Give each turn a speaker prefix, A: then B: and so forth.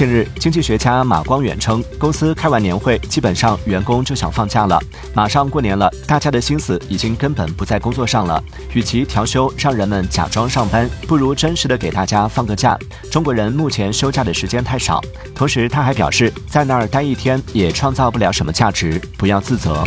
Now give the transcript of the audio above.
A: 近日经济学家马光远称公司开完年会基本上员工就想放假了。马上过年了大家的心思已经根本不在工作上了与其调休让人们假装上班不如真实的给大家放个假。中国人目前休假的时间太少同时他还表示在那儿待一天也创造不了什么价值不要自责。